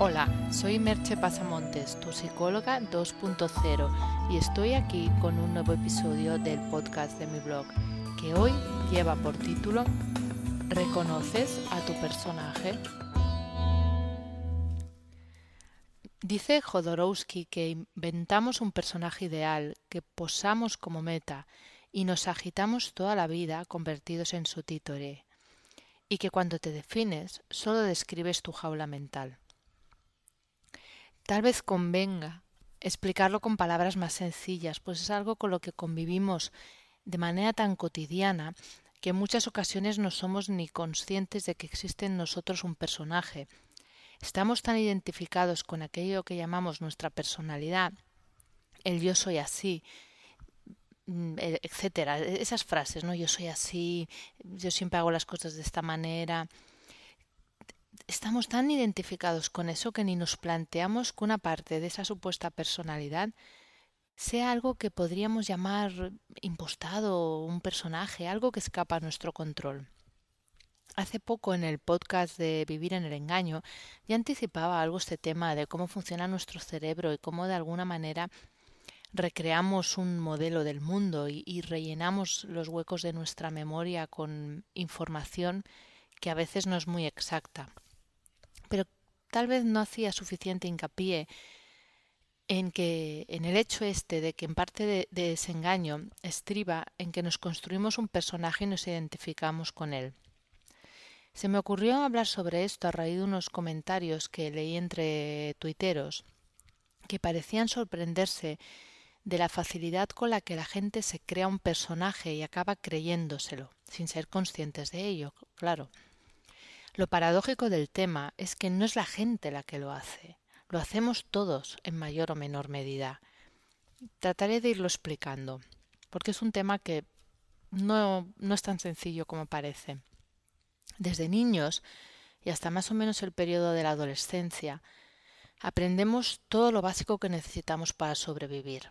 Hola, soy Merche Pasamontes, tu psicóloga 2.0 y estoy aquí con un nuevo episodio del podcast de mi blog que hoy lleva por título ¿Reconoces a tu personaje? Dice Jodorowsky que inventamos un personaje ideal, que posamos como meta y nos agitamos toda la vida convertidos en su títere, y que cuando te defines solo describes tu jaula mental. Tal vez convenga explicarlo con palabras más sencillas, pues es algo con lo que convivimos de manera tan cotidiana que en muchas ocasiones no somos ni conscientes de que existe en nosotros un personaje. Estamos tan identificados con aquello que llamamos nuestra personalidad, el yo soy así, mm, e, etcétera, esas frases, ¿no? Yo soy así, yo siempre hago las cosas de esta manera, estamos tan identificados con eso que ni nos planteamos que una parte de esa supuesta personalidad sea algo que podríamos llamar impostado, un personaje, algo que escapa a nuestro control. Hace poco en el podcast de Vivir en el Engaño ya anticipaba algo este tema de cómo funciona nuestro cerebro y cómo de alguna manera recreamos un modelo del mundo y, y rellenamos los huecos de nuestra memoria con información que a veces no es muy exacta tal vez no hacía suficiente hincapié en que en el hecho este de que en parte de, de, ese engaño estriba en que nos construimos un personaje y nos identificamos con él. Se me ocurrió hablar sobre esto a raíz de unos comentarios que leí entre tuiteros que parecían sorprenderse de la facilidad con la que la gente se crea un personaje y acaba creyéndoselo, sin ser conscientes de ello, claro. Lo paradójico del tema es que no es la gente la que lo hace, lo hacemos todos en mayor o menor medida. Trataré de irlo explicando, porque es un tema que no, no es tan sencillo como parece. Desde niños y hasta más o menos el periodo de la adolescencia, aprendemos todo lo básico que necesitamos para sobrevivir.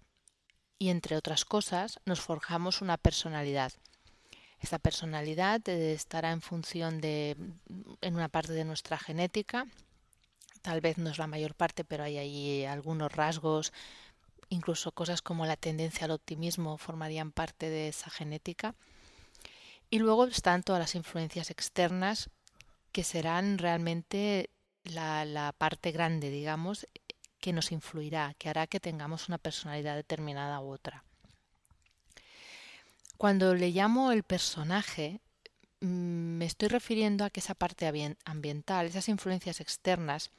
Y entre otras cosas, nos forjamos una personalidad, esta personalidad estará en función de, en una parte de nuestra genética, tal vez no es la mayor parte, pero hay ahí algunos rasgos, incluso cosas como la tendencia al optimismo formarían parte de esa genética. Y luego están todas las influencias externas que serán realmente la, la parte grande, digamos, que nos influirá, que hará que tengamos una personalidad determinada u otra. Cuando le llamo el personaje, mm, me estoy refiriendo a que esa parte ambiental, esas influencias externas,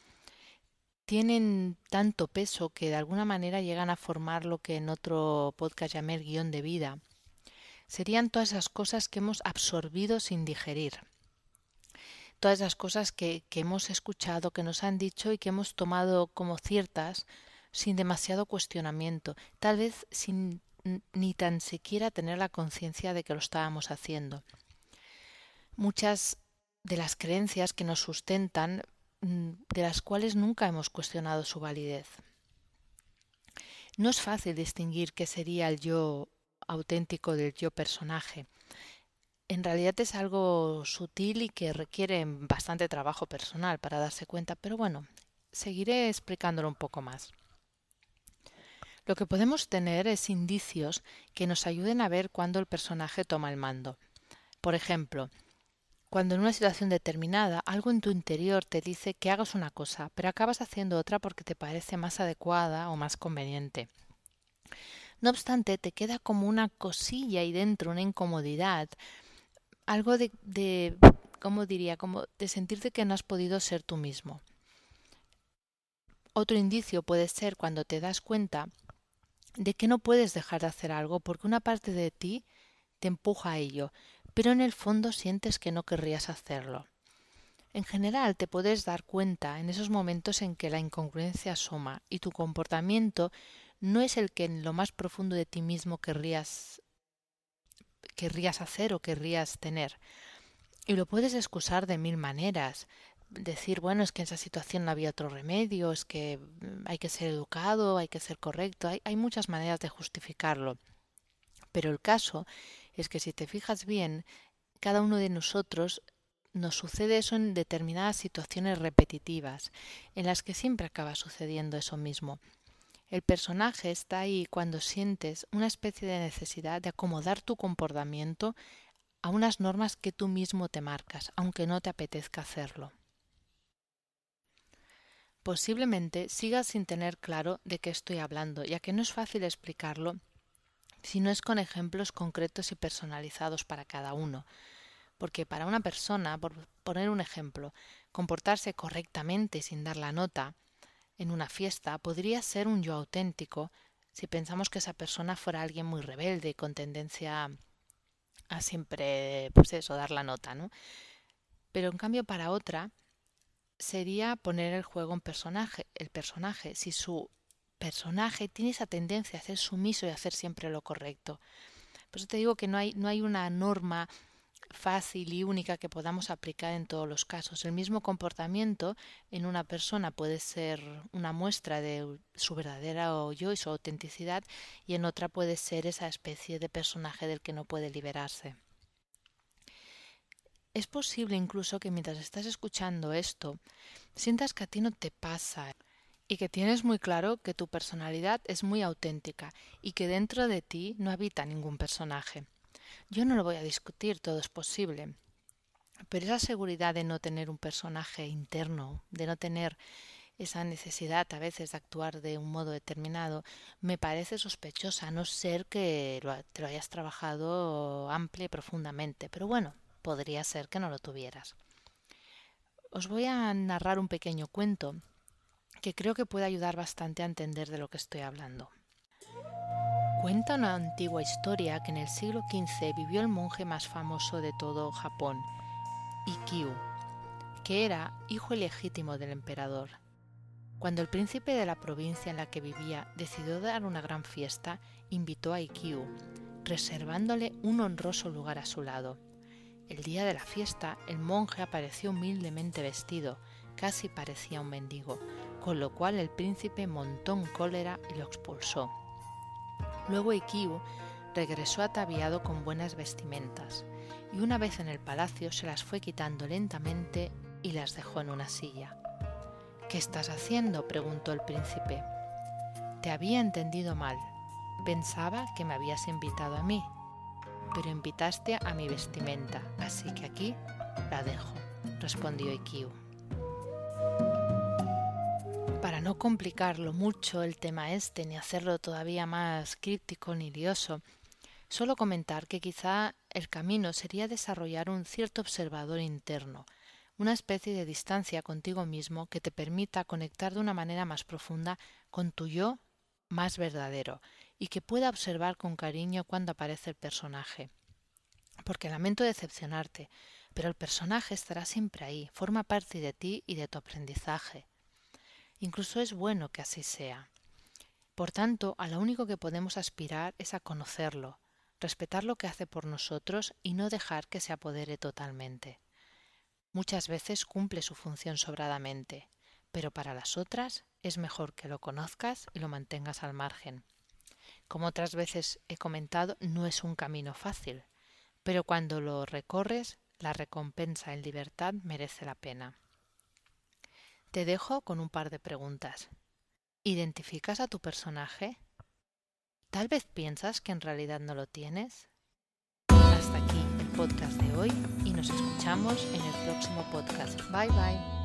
tienen tanto peso que de alguna manera llegan a formar lo que en otro podcast llamé el guion de vida. Serían todas esas cosas que hemos absorbido sin digerir. Todas esas cosas que, que hemos escuchado, que nos han dicho y que hemos tomado como ciertas sin demasiado cuestionamiento, tal vez sin ni tan siquiera tener la conciencia de que lo estábamos haciendo. Muchas de las creencias que nos sustentan, mm, de las cuales nunca hemos cuestionado su validez. No es fácil distinguir qué sería el yo auténtico del yo personaje. En realidad es algo sutil y que requiere bastante trabajo personal para darse cuenta, pero bueno, seguiré explicándolo un poco más. Lo que podemos tener es indicios que nos ayuden a ver cuándo el personaje toma el mando. Por ejemplo, cuando en una situación determinada algo en tu interior te dice que hagas una cosa, pero acabas haciendo otra porque te parece más adecuada o más conveniente. No obstante, te queda como una cosilla ahí dentro, una incomodidad, algo de, de ¿cómo diría? Como de sentirte que no has podido ser tú mismo. Otro indicio puede ser cuando te das cuenta de que no puedes dejar de hacer algo porque una parte de ti te empuja a ello, pero en el fondo sientes que no querrías hacerlo. En general te puedes dar cuenta en esos momentos en que la incongruencia asoma y tu comportamiento no es el que en lo más profundo de ti mismo querrías querrías hacer o querrías tener. Y lo puedes excusar de mil maneras, decir, bueno, es que en esa situación no había otro remedio, es que mm, hay que ser educado, hay que ser correcto, hay, hay muchas maneras de justificarlo. Pero el caso es que si te fijas bien, cada uno de nosotros nos sucede eso en determinadas situaciones repetitivas, en las que siempre acaba sucediendo eso mismo. El personaje está ahí cuando sientes una especie de necesidad de acomodar tu comportamiento a unas normas que tú mismo te marcas, aunque no te apetezca hacerlo. Posiblemente sigas sin tener claro de qué estoy hablando, ya que no es fácil explicarlo si no es con ejemplos concretos y personalizados para cada uno. Porque para una persona, por poner un ejemplo, comportarse correctamente sin dar la nota en una fiesta podría ser un yo auténtico si pensamos que esa persona fuera alguien muy rebelde, con tendencia a siempre, pues eso, dar la nota, ¿no? Pero en cambio para otra sería poner el juego en personaje, el personaje, si su personaje tiene esa tendencia a ser sumiso y a hacer siempre lo correcto. Por eso te digo que no hay, no hay una norma fácil y única que podamos aplicar en todos los casos. El mismo comportamiento en una persona puede ser una muestra de su verdadera yo y su autenticidad y en otra puede ser esa especie de personaje del que no puede liberarse. Es posible incluso que mientras estás escuchando esto sientas que a ti no te pasa y que tienes muy claro que tu personalidad es muy auténtica y que dentro de ti no habita ningún personaje. Yo no lo voy a discutir, todo es posible. Pero esa seguridad de no tener un personaje interno, de no tener esa necesidad a veces de actuar de un modo determinado, me parece sospechosa, a no ser que te lo hayas trabajado amplia y profundamente. Pero bueno, podría ser que no lo tuvieras. Os voy a narrar un pequeño cuento que creo que puede ayudar bastante a entender de lo que estoy hablando. Cuenta una antigua historia que en el siglo XV vivió el monje más famoso de todo Japón, Ikkyu, que era hijo ilegítimo del emperador. Cuando el príncipe de la provincia en la que vivía decidió dar una gran fiesta, invitó a Ikkyu, reservándole un honroso lugar a su lado. El día de la fiesta, el monje apareció humildemente vestido, casi parecía un mendigo, con lo cual el príncipe montó en cólera y lo expulsó. Luego Ikkyu regresó ataviado con buenas vestimentas, y una vez en el palacio se las fue quitando lentamente y las dejó en una silla. ¿Qué estás haciendo? preguntó el príncipe. Te había entendido mal. Pensaba que me habías invitado a mí, pero invitaste a mi vestimenta, así que aquí la dejo, respondió Ikkyu. Para no complicarlo mucho el tema este ni hacerlo todavía más críptico ni lioso, solo comentar que quizá el camino sería desarrollar un cierto observador interno, una especie de distancia contigo mismo que te permita conectar de una manera más profunda con tu yo más verdadero y que pueda observar con cariño cuando aparece el personaje. Porque lamento decepcionarte, pero el personaje estará siempre ahí, forma parte de ti y de tu aprendizaje. Incluso es bueno que así sea. Por tanto, a lo único que podemos aspirar es a conocerlo, respetar lo que hace por nosotros y no dejar que se apodere totalmente. Muchas veces cumple su función sobradamente, pero para las otras es mejor que lo conozcas y lo mantengas al margen. Como otras veces he comentado, no es un camino fácil, pero cuando lo recorres, la recompensa en libertad merece la pena. Te dejo con un par de preguntas. ¿Identificas a tu personaje? ¿Tal vez piensas que en realidad no lo tienes? Hasta aquí el podcast de hoy y nos escuchamos en el próximo podcast. Bye bye.